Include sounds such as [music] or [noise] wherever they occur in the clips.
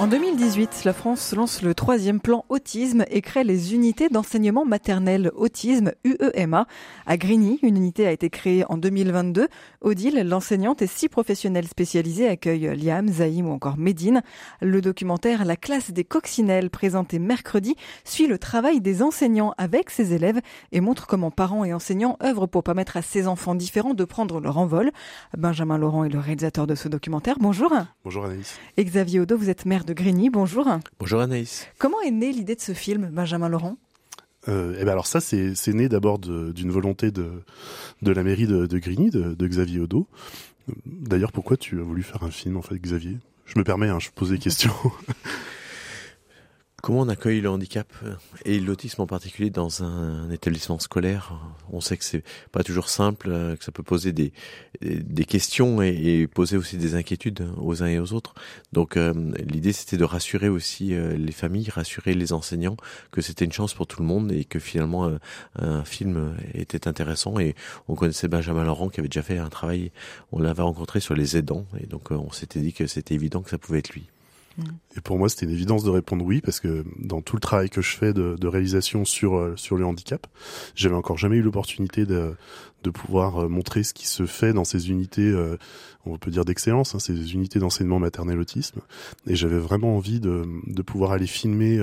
En 2018, la France lance le troisième plan autisme et crée les unités d'enseignement maternel autisme UEMA. À Grigny, une unité a été créée en 2022. Odile, l'enseignante et six professionnels spécialisés accueillent Liam, Zaïm ou encore Médine. Le documentaire La classe des coccinelles, présenté mercredi, suit le travail des enseignants avec ses élèves et montre comment parents et enseignants œuvrent pour permettre à ces enfants différents de prendre leur envol. Benjamin Laurent est le réalisateur de ce documentaire. Bonjour. Bonjour Anaïs. Et Xavier Odo, vous êtes maire de Grigny. Bonjour. Bonjour Anaïs. Comment est née l'idée de ce film, Benjamin Laurent? Euh, eh ben alors ça, c'est né d'abord d'une volonté de, de la mairie de, de Grigny, de, de Xavier Odo. D'ailleurs, pourquoi tu as voulu faire un film, en fait, Xavier? Je me permets, hein, je pose des questions. [laughs] Comment on accueille le handicap euh, et l'autisme en particulier dans un, établissement scolaire? On sait que c'est pas toujours simple, euh, que ça peut poser des, des questions et, poser aussi des inquiétudes aux uns et aux autres. Donc euh, l'idée c'était de rassurer aussi les familles, rassurer les enseignants que c'était une chance pour tout le monde et que finalement un film était intéressant. Et on connaissait Benjamin Laurent qui avait déjà fait un travail, on l'avait rencontré sur les aidants et donc on s'était dit que c'était évident que ça pouvait être lui. Et pour moi, c'était une évidence de répondre oui, parce que dans tout le travail que je fais de, réalisation sur euh, sur le handicap, j'avais encore jamais eu l'opportunité de, de pouvoir euh, montrer ce qui se fait dans ces unités, euh, on peut dire d'excellence, hein, ces unités d'enseignement maternel autisme. Et j'avais vraiment envie de, de pouvoir aller filmer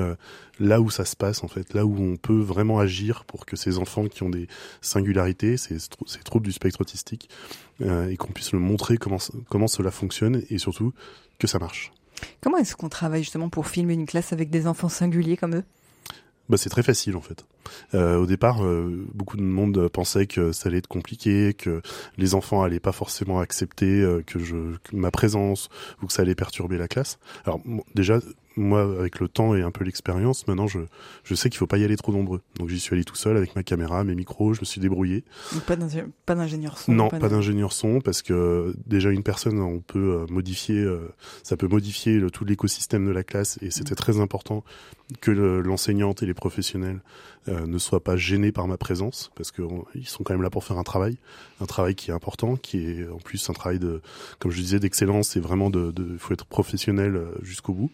là où ça se passe, en fait, là où on peut vraiment agir pour que ces enfants qui ont des singularités, ces, ces troubles du spectre autistique, et qu'on puisse le montrer comment comment cela fonctionne et surtout que ça marche. Comment est-ce qu'on travaille justement pour filmer une classe avec des enfants singuliers comme eux? Bah, c'est très facile en fait. Euh, au départ, euh, beaucoup de monde pensait que ça allait être compliqué, que les enfants allaient pas forcément accepter euh, que je ma présence ou que ça allait perturber la classe. Alors déjà, moi, avec le temps et un peu l'expérience, maintenant, je, je sais qu'il faut pas y aller trop nombreux. Donc, j'y suis allé tout seul avec ma caméra, mes micros, je me suis débrouillé. Donc, pas d'ingénieur son. Non, pas, d'ingénieur son, parce que déjà une personne, on peut euh, modifier, euh, ça peut modifier le, tout l'écosystème de la classe, et c'était mm. très important que l'enseignante et les professionnels euh, ne soient pas gênés par ma présence, parce qu'ils sont quand même là pour faire un travail, un travail qui est important, qui est en plus un travail de, comme je disais, d'excellence, et vraiment de, de, faut être professionnel jusqu'au bout.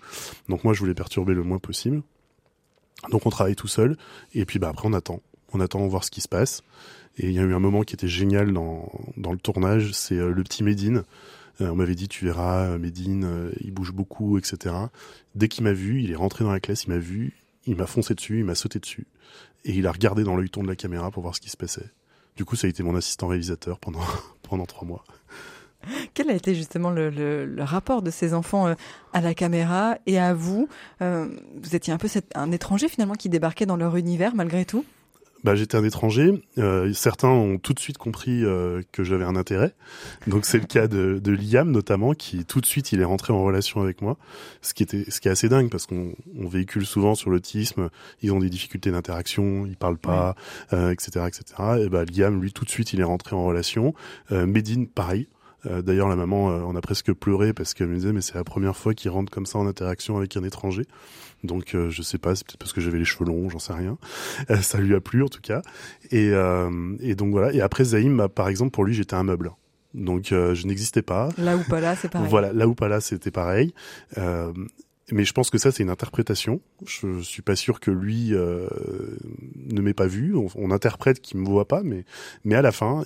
Donc moi, je voulais perturber le moins possible. Donc on travaille tout seul, et puis bah après on attend, on attend voir ce qui se passe. Et il y a eu un moment qui était génial dans, dans le tournage, c'est euh, le petit Médine. Euh, on m'avait dit tu verras euh, Médine, il bouge beaucoup, etc. Dès qu'il m'a vu, il est rentré dans la classe, il m'a vu, il m'a foncé dessus, il m'a sauté dessus, et il a regardé dans l'œilleton de la caméra pour voir ce qui se passait. Du coup, ça a été mon assistant réalisateur pendant [laughs] pendant trois mois. Quel a été justement le, rapport de ces enfants euh, à la caméra et à vous euh, Vous étiez un peu un étranger finalement qui débarquait dans leur univers malgré tout? Bah, j'étais un étranger. Euh, certains ont tout de suite compris que j'avais un intérêt. Donc c'est le cas de, Liam notamment, qui tout de suite il est rentré en relation avec moi, ce qui était, ce qui est assez dingue parce qu'on véhicule souvent sur l'autisme. Ils ont des difficultés d'interaction, ils parlent pas, etc., etc. Et bah Liam, lui, tout de suite il est rentré en relation. Medine, pareil. Euh, d'ailleurs, la maman, euh, on a presque pleuré parce qu'elle me disait, mais c'est la première fois qu'il rentre comme ça en interaction avec un étranger. Donc, euh, je sais pas, c'est peut-être parce que j'avais les cheveux longs, j'en sais rien. [laughs] ça lui a plu en tout cas. Et, et donc voilà. Et après, Zaïm, bah, par exemple, pour lui, j'étais un meuble. Donc, je n'existais pas. Là ou pas là, c'est pareil. Voilà, là ou pas là, c'était pareil. Mais je pense que ça, c'est une interprétation. Je suis pas sûr que lui ne m'ait pas vu. On, interprète qu'il me voit pas, mais mais à la fin,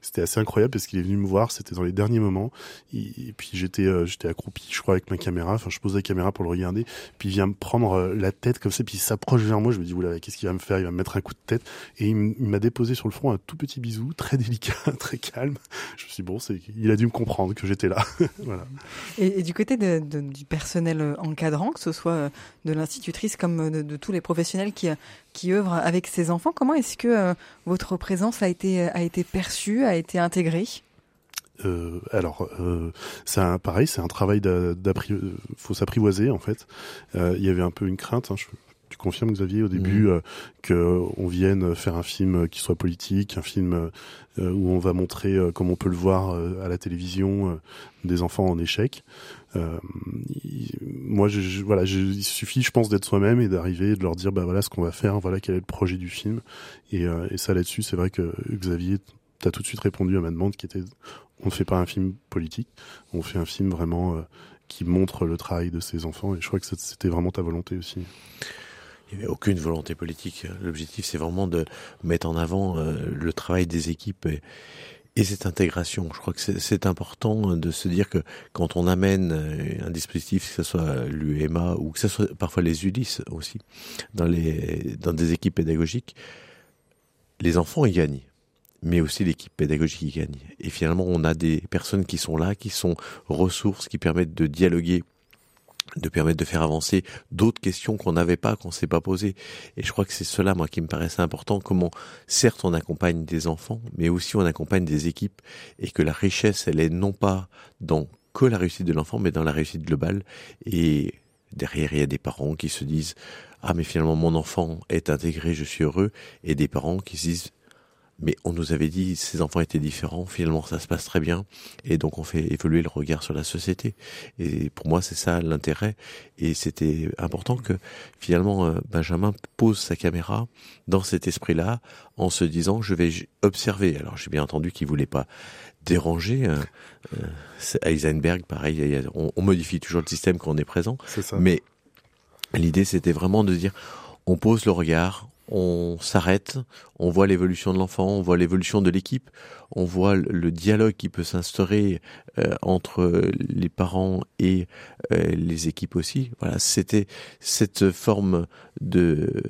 c'était assez incroyable parce qu'il est venu me voir, c'était dans les derniers moments. Et, puis j'étais euh, j'étais accroupi, je crois, avec ma caméra. Enfin, je pose la caméra pour le regarder. Puis il vient me prendre euh, la tête comme ça, puis il s'approche vers moi. Je me dis, oula, qu'est-ce qu'il va me faire? Il va me mettre un coup de tête. Et il m'a déposé sur le front un tout petit bisou, très délicat, [laughs] très calme. Je me suis dit, bon, c'est, il a dû me comprendre que j'étais là. [laughs] voilà. Et, du côté du personnel euh, encadrant, que ce soit de l'institutrice comme de, de, tous les professionnels qui, qui œuvrent avec ces enfants, comment est-ce que votre présence a été, a été perçue a été intégré euh, alors, euh, c'est pareil, c'est un travail d'apprivoiser, faut s'apprivoiser en fait. Euh, il y avait un peu une crainte. Hein, tu confirmes, Xavier, au début, mmh. que on vienne faire un film qui soit politique, un film où on va montrer, comme on peut le voir à la télévision, des enfants en échec. Moi, je, voilà, il suffit, je pense, d'être soi-même et d'arriver, de leur dire, bah voilà ce qu'on va faire, voilà quel est le projet du film. Et, et ça là-dessus, c'est vrai que Xavier, t'as tout de suite répondu à ma demande qui était, on ne fait pas un film politique, on fait un film vraiment qui montre le travail de ces enfants. Et je crois que c'était vraiment ta volonté aussi. Il n'y avait aucune volonté politique. L'objectif, c'est vraiment de mettre en avant euh, le travail des équipes et, et cette intégration. Je crois que c'est important de se dire que quand on amène euh, un dispositif, que ce soit l'UEMA ou que ce soit parfois les ULIS aussi, dans, les, dans des équipes pédagogiques, les enfants y gagnent mais aussi l'équipe pédagogique qui gagne. Et finalement, on a des personnes qui sont là, qui sont ressources, qui permettent de dialoguer de permettre de faire avancer d'autres questions qu'on n'avait pas, qu'on s'est pas posées. Et je crois que c'est cela, moi, qui me paraissait important. Comment, certes, on accompagne des enfants, mais aussi on accompagne des équipes, et que la richesse, elle est non pas dans que la réussite de l'enfant, mais dans la réussite globale. Et derrière, il y a des parents qui se disent ah mais finalement mon enfant est intégré, je suis heureux, et des parents qui se disent mais on nous avait dit ces enfants étaient différents, finalement ça se passe très bien, et donc on fait évoluer le regard sur la société. Et pour moi c'est ça l'intérêt, et c'était important que finalement euh, Benjamin pose sa caméra dans cet esprit-là, en se disant je vais observer. Alors j'ai bien entendu qu'il voulait pas déranger. Euh, euh Heisenberg, pareil, on, on, modifie toujours le système quand on est présent, mais l'idée c'était vraiment de dire on pose le regard, on s'arrête, on voit l'évolution de l'enfant, on voit l'évolution de l'équipe, on voit le dialogue qui peut s'instaurer euh, entre les parents et euh, les équipes aussi. Voilà, c'était cette forme de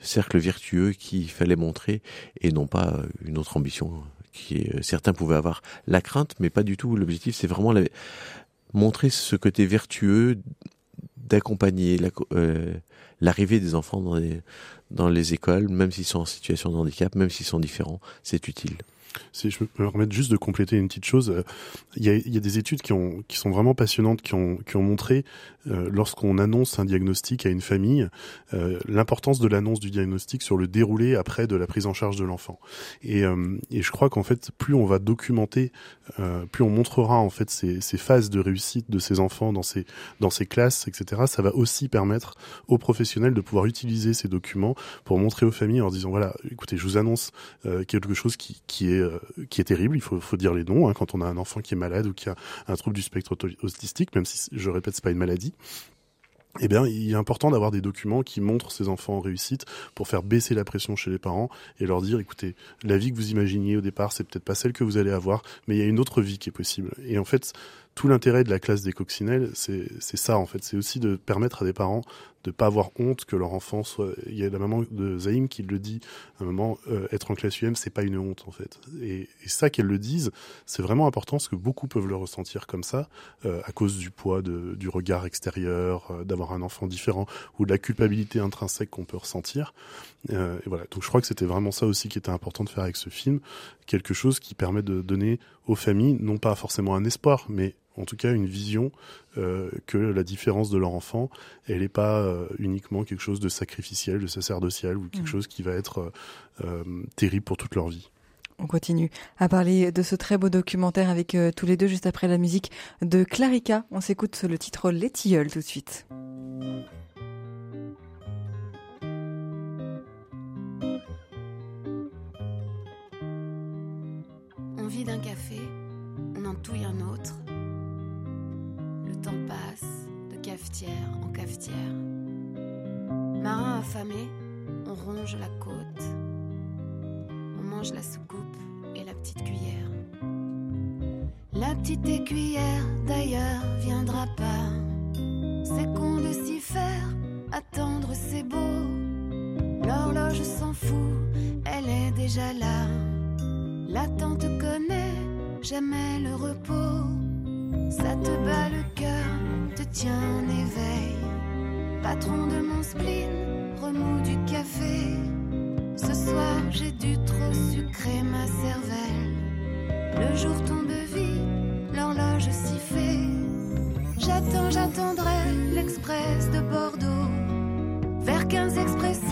cercle vertueux qu'il fallait montrer et non pas une autre ambition qui est, certains pouvaient avoir la crainte, mais pas du tout. L'objectif, c'est vraiment montrer ce côté vertueux d'accompagner euh, l'arrivée des enfants dans les, écoles, même s'ils sont en situation de handicap, même s'ils sont différents, c'est utile. Je peux me permettre juste de compléter une petite chose, il y a, il y a des études qui, ont, qui sont vraiment passionnantes, qui ont, montré euh, lorsqu'on annonce un diagnostic à une famille, euh, l'importance de l'annonce du diagnostic sur le déroulé après de la prise en charge de l'enfant. Et, euh, je crois qu'en fait, plus on va documenter, plus on montrera en fait ces, phases de réussite de ces enfants dans ces classes, etc. Ça va aussi permettre aux professionnels de pouvoir utiliser ces documents pour montrer aux familles en disant voilà, écoutez, je vous annonce quelque chose qui est qui est terrible. Il faut, faut dire les noms hein, quand on a un enfant qui est malade ou qui a un trouble du spectre autistique, même si je répète, c'est pas une maladie eh bien, il est important d'avoir des documents qui montrent ces enfants en réussite pour faire baisser la pression chez les parents et leur dire, écoutez, la vie que vous imaginiez au départ, c'est peut-être pas celle que vous allez avoir, mais il y a une autre vie qui est possible. Et en fait, tout l'intérêt de la classe des coccinelles, c'est ça en fait, c'est aussi de permettre à des parents de pas avoir honte que leur enfant soit. Il y a la maman de Zaïm qui le dit à un moment, euh, être en classe UM, c'est pas une honte en fait. Et, et ça qu'elles le disent, c'est vraiment important parce que beaucoup peuvent le ressentir comme ça euh, à cause du poids de, du regard extérieur, euh, d'avoir un enfant différent ou de la culpabilité intrinsèque qu'on peut ressentir. Euh, et voilà. Donc je crois que c'était vraiment ça aussi qui était important de faire avec ce film, quelque chose qui permet de donner aux familles non pas forcément un espoir, mais en tout cas une vision euh, que la différence de leur enfant, elle n'est pas euh, uniquement quelque chose de sacrificiel, de sacerdotial ou quelque mmh. chose qui va être euh, terrible pour toute leur vie. On continue à parler de ce très beau documentaire avec tous les deux juste après la musique de Clarica. On s'écoute le titre Les Tilleuls tout de suite. On vit d'un café, on en touille un autre passe de cafetière en cafetière. Marin affamé, on ronge la côte. On mange la soucoupe et la petite cuillère. La petite écuyère d'ailleurs viendra pas. C'est con de s'y faire, attendre c'est beau. L'horloge s'en fout, elle est déjà là. L'attente connaît jamais le repos. Ça te bat le cœur, te tient en éveil. Patron de mon spleen, remous du café. Ce soir, j'ai dû trop sucrer ma cervelle. Le jour tombe vite, l'horloge fait. J'attends, j'attendrai l'express de Bordeaux. Vers 15 expresso,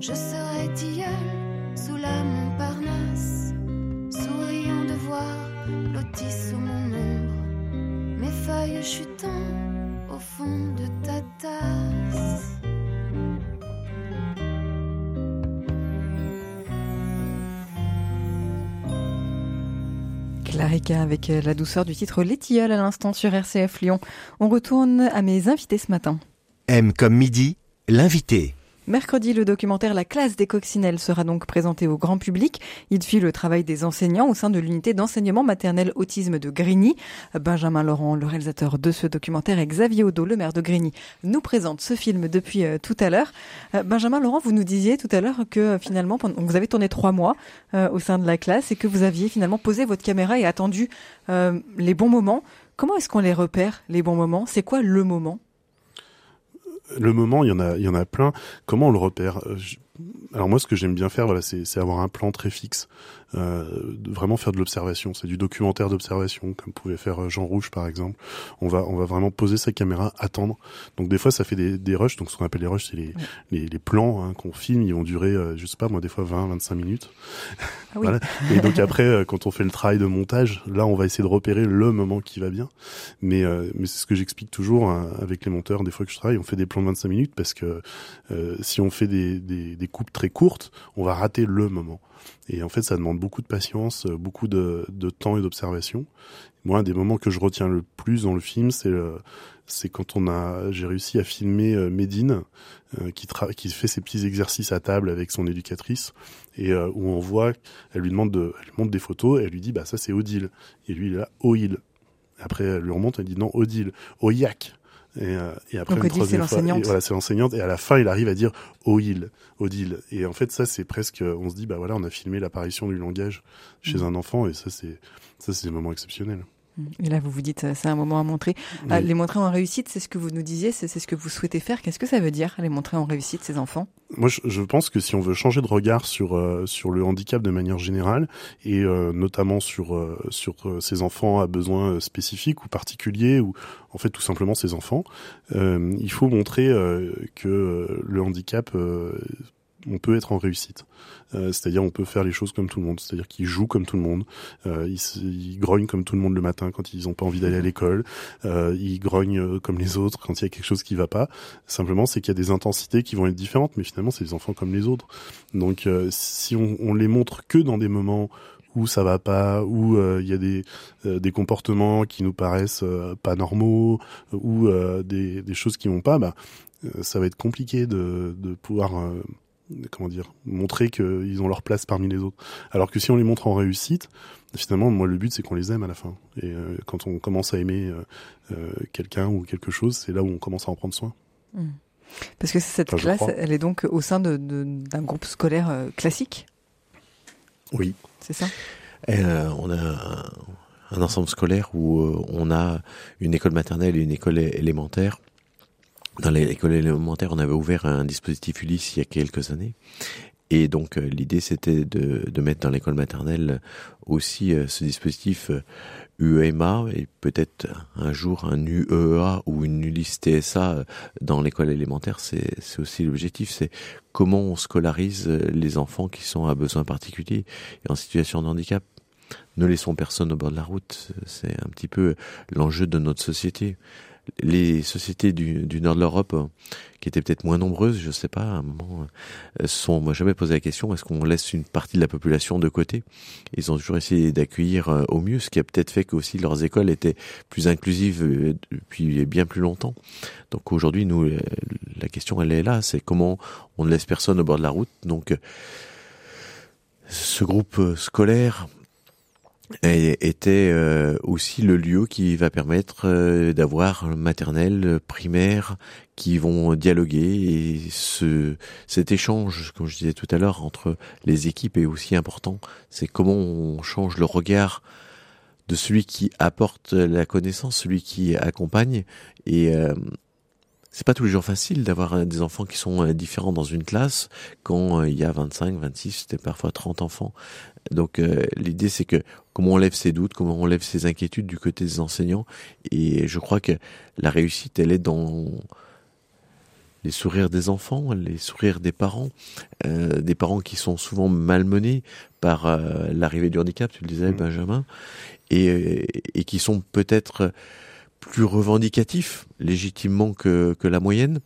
Je serais tilleul sous la Montparnasse, souriant de voir lotis sous mon ombre, mes feuilles chutant au fond de ta tasse. Clarica avec euh, la douceur du titre Les Tilleuls à l'instant sur RCF Lyon. On retourne à mes invités ce matin. M comme midi, l'invité. Mercredi, le documentaire La classe des coccinelles sera donc présenté au grand public. Il suit le travail des enseignants au sein de l'unité d'enseignement maternel autisme de Grigny. Benjamin Laurent, le réalisateur de ce documentaire, et Xavier Odo, le maire de Grigny, nous présente ce film depuis euh, tout à l'heure. Euh, Benjamin Laurent, vous nous disiez tout à l'heure que euh, finalement, vous avez tourné trois mois au sein de la classe et que vous aviez finalement posé votre caméra et attendu les bons moments. Comment est-ce qu'on les repère, les bons moments? C'est quoi le moment? Le moment, il y en a, il y en a plein. Comment on le repère? Euh, Alors moi, ce que j'aime bien faire, voilà, c'est avoir un plan très fixe, de vraiment faire de l'observation. C'est du documentaire d'observation, comme pouvait faire euh, Jean Rouge par exemple. On va, on va vraiment poser sa caméra, attendre. Donc des fois, ça fait des, des rushs. Donc ce qu'on appelle les rushs, c'est les, les, les plans hein, qu'on filme. Ils vont durer, euh, je sais pas, moi des fois 20, 25 minutes. Ah oui. Voilà. Et donc après, euh, quand on fait le travail de montage, là, on va essayer de repérer le moment qui va bien. Mais, euh, mais c'est ce que j'explique toujours hein, avec les monteurs. Des fois que je travaille, on fait des plans de 25 minutes parce que euh, si on fait des, des, des coupes très courtes, on va rater le moment. Et en fait, ça demande beaucoup de patience, euh, beaucoup de, temps et d'observation. Moi, un des moments que je retiens le plus dans le film, c'est le- c'est quand on a, j'ai réussi à filmer euh, Médine, euh, qui, tra- qui fait ses petits exercices à table avec son éducatrice, et euh, où on voit, elle lui demande de, elle lui montre des photos, et elle lui dit, bah ça c'est Odile, et lui il est là, Oil. Après, elle lui remonte, elle dit non, Odile, Oyak. Et, euh, et après, Donc, une Odile, c'est troisième fois, l'enseignante. Voilà, c'est l'enseignante. Et à la fin, il arrive à dire Oil, Odile. Et en fait, ça, c'est presque, on se dit, bah voilà, on a filmé l'apparition du langage chez Mm. un enfant, et ça, c'est, ça, c'est des moments exceptionnels. Et là, vous vous dites, euh, c'est un moment à montrer. Ah, les montrer en réussite, c'est ce que vous nous disiez, c'est ce que vous souhaitez faire. Qu'est-ce que ça veut dire, les montrer en réussite, ces enfants? Moi, je, je pense que si on veut changer de regard sur euh, sur le handicap de manière générale et euh, notamment sur euh, sur ces enfants à besoins spécifiques ou particuliers ou en fait tout simplement ces enfants, il faut montrer que le handicap on peut être en réussite. Euh, c'est-à-dire on peut faire les choses comme tout le monde. C'est-à-dire qu'ils jouent comme tout le monde. Euh, ils, ils grognent comme tout le monde le matin quand ils n'ont pas envie d'aller à l'école. Euh, ils grognent euh, comme les autres quand il y a quelque chose qui va pas. Simplement, c'est qu'il y a des intensités qui vont être différentes, mais finalement, c'est des enfants comme les autres. Donc, euh, si on, on les montre que dans des moments où ça va pas, où euh, il y a des euh, des comportements qui nous paraissent euh, pas normaux, ou des des choses qui vont pas, bah ça va être compliqué de de pouvoir comment dire montrer qu'ils ont leur place parmi les autres. Alors que si on les montre en réussite, finalement, moi, le but c'est qu'on les aime à la fin. Et euh, quand on commence à aimer euh, euh, quelqu'un ou quelque chose, c'est là où on commence à en prendre soin. Parce que cette Enfin, classe, elle est donc au sein de- de- d'un groupe scolaire classique, Oui. c'est ça? Euh, on a un, un ensemble scolaire où euh, on a une école maternelle et une école élémentaire. Dans l'école élémentaire, on avait ouvert un dispositif Ulysse il y a quelques années. Et donc euh, l'idée c'était de, de mettre dans l'école maternelle aussi euh, ce dispositif euh, UEMA et peut-être un jour un UEA ou une Ulysse TSA euh, dans l'école élémentaire. C'est aussi l'objectif, c'est comment on scolarise euh, les enfants qui sont à besoins particuliers et en situation de handicap. Ne laissons personne au bord de la route. C'est un petit peu l'enjeu de notre société. Les sociétés du, nord de l'Europe, euh, qui étaient peut-être moins nombreuses, je sais pas, à un moment, euh, sont moi jamais posé la question est-ce qu'on laisse une partie de la population de côté? Ils ont toujours essayé d'accueillir euh, au mieux, ce qui a peut-être fait que aussi leurs écoles étaient plus inclusives depuis bien plus longtemps. Donc aujourd'hui, nous, la question elle est là, c'est comment on ne laisse personne au bord de la route. Donc ce groupe scolaire était euh, aussi le lieu qui va permettre euh, d'avoir maternelle, primaire, qui vont dialoguer et ce cet échange, comme je disais tout à l'heure, entre les équipes est aussi important. C'est comment on change le regard de celui qui apporte la connaissance, celui qui accompagne et euh, c'est pas tous les jours facile d'avoir des enfants qui sont différents dans une classe quand il y a 25, 26, c'était parfois 30 enfants. Donc l'idée c'est que comment on lève ses doutes, comment on lève ses inquiétudes du côté des enseignants. Et je crois que la réussite, elle est dans les sourires des enfants, les sourires des parents, euh, des parents qui sont souvent malmenés par euh, l'arrivée du handicap, tu le disais, mmh. Benjamin, et, et qui sont peut-être plus revendicatif légitimement que, que la moyenne,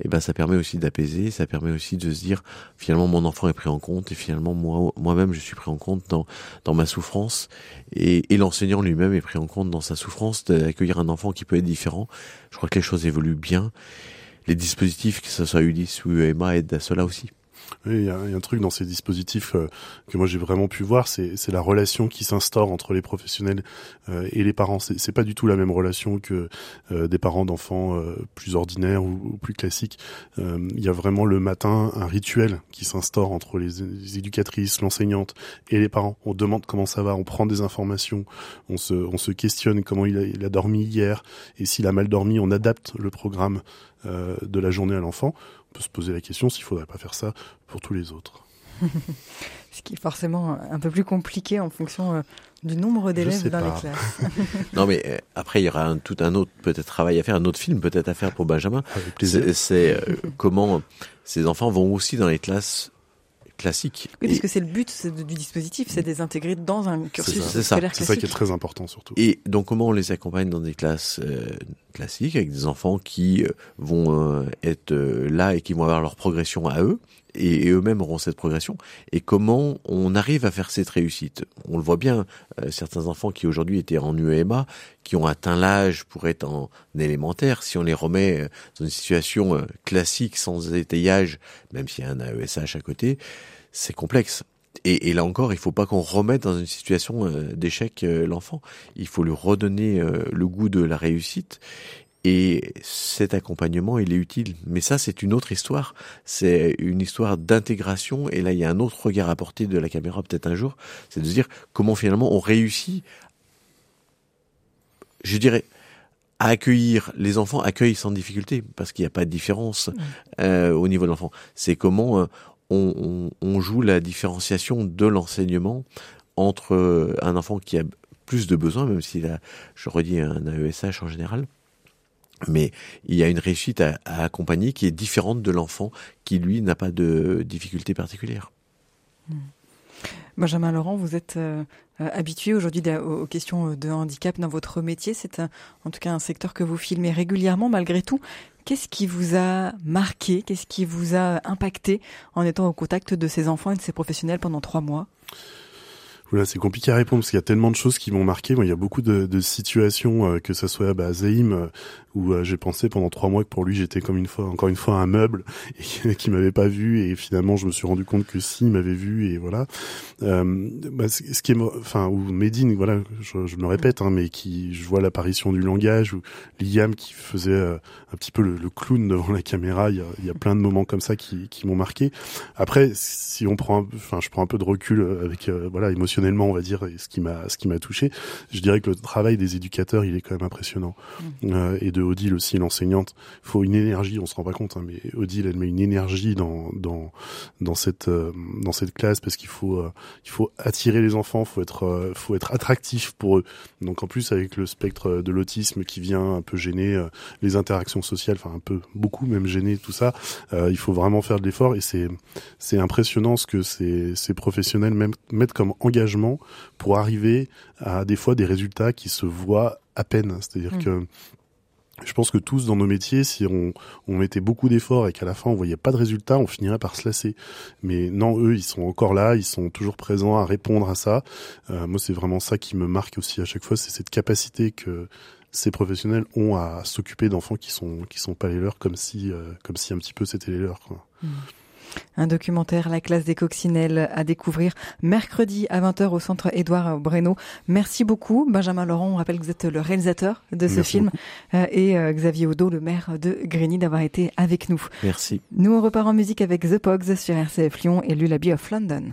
et eh ben ça permet aussi d'apaiser, ça permet aussi de se dire finalement mon enfant est pris en compte et finalement moi moi-même je suis pris en compte dans dans ma souffrance et, et l'enseignant lui-même est pris en compte dans sa souffrance d'accueillir un enfant qui peut être différent. Je crois que les choses évoluent bien. Les dispositifs, que ce soit Ulysse ou UEMA, aident à cela aussi. Il y, a, un truc dans ces dispositifs euh, que moi j'ai vraiment pu voir, c'est la relation qui s'instaure entre les professionnels euh, et les parents. C'est pas du tout la même relation que euh, des parents d'enfants plus ordinaires ou, plus classiques. Il y a vraiment le matin un rituel qui s'instaure entre les, éducatrices, l'enseignante et les parents. On demande comment ça va, on prend des informations, on se, on se questionne comment il a, il a dormi hier et s'il a mal dormi, on adapte le programme de la journée à l'enfant peut se poser la question s'il faudrait pas faire ça pour tous les autres. [laughs] Ce qui est forcément un peu plus compliqué en fonction euh, du nombre d'élèves dans les classes. [laughs] non, mais euh, après, il y aura un, tout un autre peut-être travail à faire, un autre film peut-être à faire pour Benjamin. C'est euh, comment ces enfants vont aussi dans les classes classiques. Oui, parce que c'est le but du dispositif, c'est de les intégrer dans un cursus scolaire classique. C'est ça qui est très important surtout. Et donc comment on les accompagne dans des classes classiques avec des enfants qui vont être là et qui vont avoir leur progression à eux? Et, eux-mêmes auront cette progression. Et comment on arrive à faire cette réussite? On le voit bien, euh, certains enfants qui aujourd'hui étaient en UEMA, qui ont atteint l'âge pour être en élémentaire, si on les remet euh, dans une situation euh, classique sans étayage, même s'il y a un AESH à côté, c'est complexe. Et, et, là encore, il faut pas qu'on remette dans une situation d'échec l'enfant. Il faut lui redonner le goût de la réussite. Et cet accompagnement, il est utile. Mais ça, c'est une autre histoire. C'est une histoire d'intégration. Et là, il y a un autre regard à porter de la caméra, peut-être un jour. C'est de se dire comment finalement on réussit, je dirais, à accueillir les enfants, accueillent sans difficulté, parce qu'il n'y a pas de différence euh, au niveau de l'enfant. C'est comment euh, on, on, joue la différenciation de l'enseignement entre euh, un enfant qui a plus de besoins, même s'il a, je redis, un AESH en général, mais il y a une réussite à, accompagner qui est différente de l'enfant qui, lui, n'a pas de difficulté particulière. Hmm. Benjamin Laurent, vous êtes euh, habitué aujourd'hui aux questions de handicap dans votre métier. C'est en tout cas un secteur que vous filmez régulièrement malgré tout. Qu'est-ce qui vous a marqué? Qu'est-ce qui vous a impacté en étant au contact de ces enfants et de ces professionnels pendant trois mois? Voilà, c'est compliqué à répondre parce qu'il y a tellement de choses qui m'ont marqué. il y a beaucoup de, de situations, euh, que ça soit bah, à Zahim, euh, où euh, j'ai pensé pendant trois mois que pour lui j'étais comme une fois, encore une fois, un meuble [laughs] et qu'il m'avait pas vu. Et finalement, je me suis rendu compte que si, il m'avait vu. Et voilà. Bah, ce qui est, enfin, ou Medine, voilà, je, je me répète, hein, mais qui, je vois l'apparition du langage ou Liam qui faisait un petit peu le, le, clown devant la caméra. Il y a, il y a plein de moments comme ça qui, qui m'ont marqué. Après, si on prend, enfin, je prends un peu de recul avec, voilà, émotion on va dire, et ce qui m'a ce qui m'a touché, je dirais que le travail des éducateurs, il est quand même impressionnant. Mmh. Euh, et de Odile aussi, l'enseignante, faut une énergie, on se rend pas compte, hein, mais Odile, elle met une énergie dans dans dans cette euh, dans cette classe parce qu'il faut euh, il faut attirer les enfants, faut être faut être attractif pour eux. Donc en plus avec le spectre de l'autisme qui vient un peu gêner les interactions sociales, enfin un peu beaucoup même gêner tout ça, il faut vraiment faire de l'effort et c'est c'est impressionnant ce que ces ces professionnels même mettent comme engagement pour arriver à des fois des résultats qui se voient à peine. C'est-à-dire mmh. que je pense que tous dans nos métiers, si on, on mettait beaucoup d'efforts et qu'à la fin on voyait pas de résultat, on finirait par se lasser. Mais non, eux, ils sont encore là, ils sont toujours présents à répondre à ça. Euh, moi, c'est vraiment ça qui me marque aussi à chaque fois, c'est cette capacité que ces professionnels ont à s'occuper d'enfants qui sont qui sont pas les leurs, comme si euh, comme si un petit peu c'était les leurs. Quoi. Mmh. Un documentaire, La classe des coccinelles, à découvrir mercredi à 20h au centre Édouard Breno. Merci beaucoup, Benjamin Laurent. On rappelle que vous êtes le réalisateur de ce Merci film beaucoup. euh, et euh, Xavier Odo, le maire de Grigny, d'avoir été avec nous. Merci. Nous, on repart en musique avec The Pogs sur RCF Lyon et Lullaby of London.